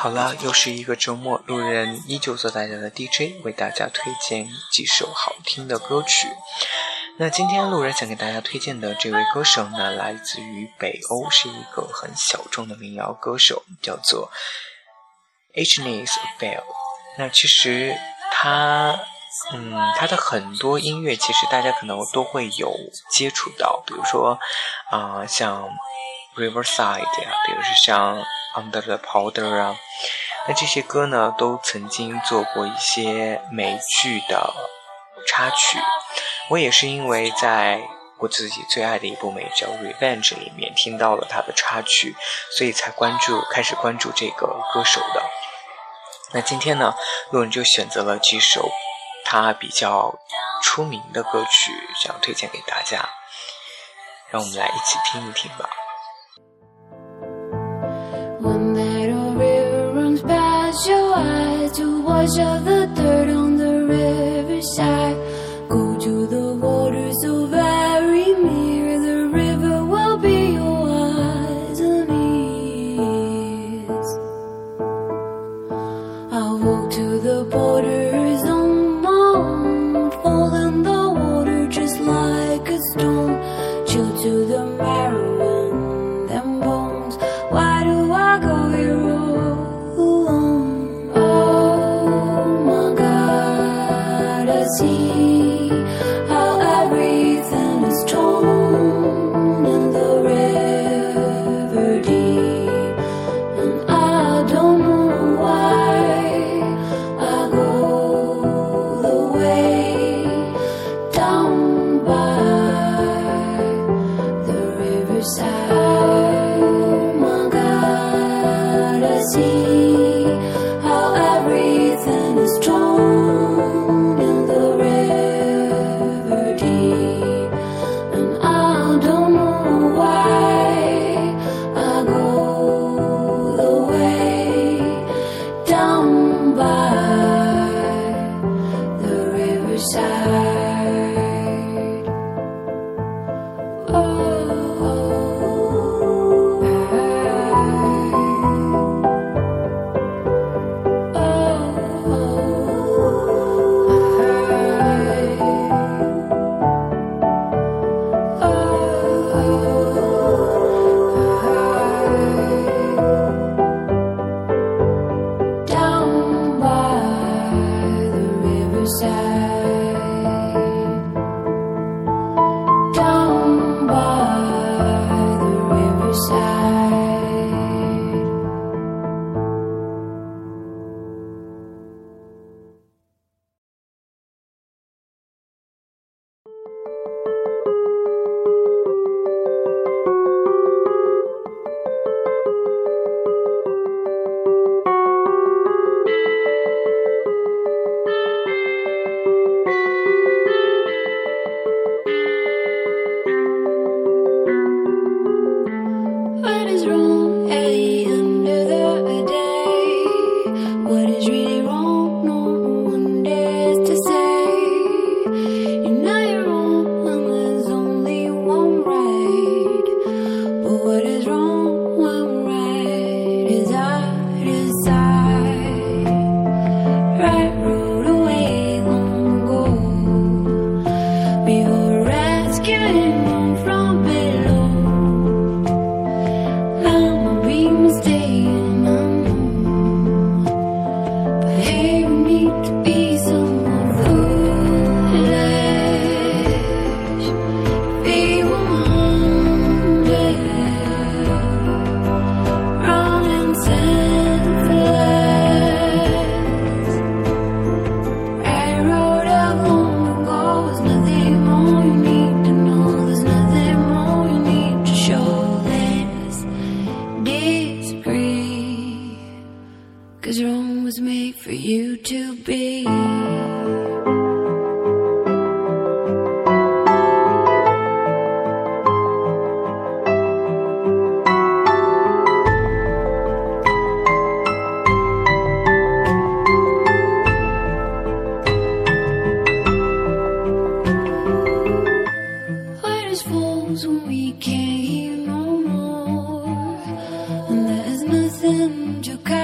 好了，又是一个周末，路人依旧做大家的 DJ，为大家推荐几首好听的歌曲。那今天路人想给大家推荐的这位歌手呢，来自于北欧，是一个很小众的民谣歌手，叫做 Agnes Bell。那其实他，嗯，他的很多音乐其实大家可能都会有接触到，比如说啊，像 Riverside 呀，比如说像。Under the Powder 啊，那这些歌呢，都曾经做过一些美剧的插曲。我也是因为在我自己最爱的一部美剧《Revenge》里面听到了他的插曲，所以才关注，开始关注这个歌手的。那今天呢，路人就选择了几首他比较出名的歌曲，想推荐给大家，让我们来一起听一听吧。Wash of the dan juga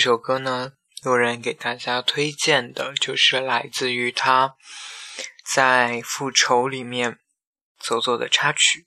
这首歌呢路人给大家推荐的就是来自于他在复仇里面所做的插曲。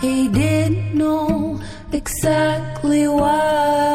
They didn't know exactly why.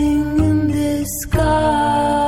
in the sky.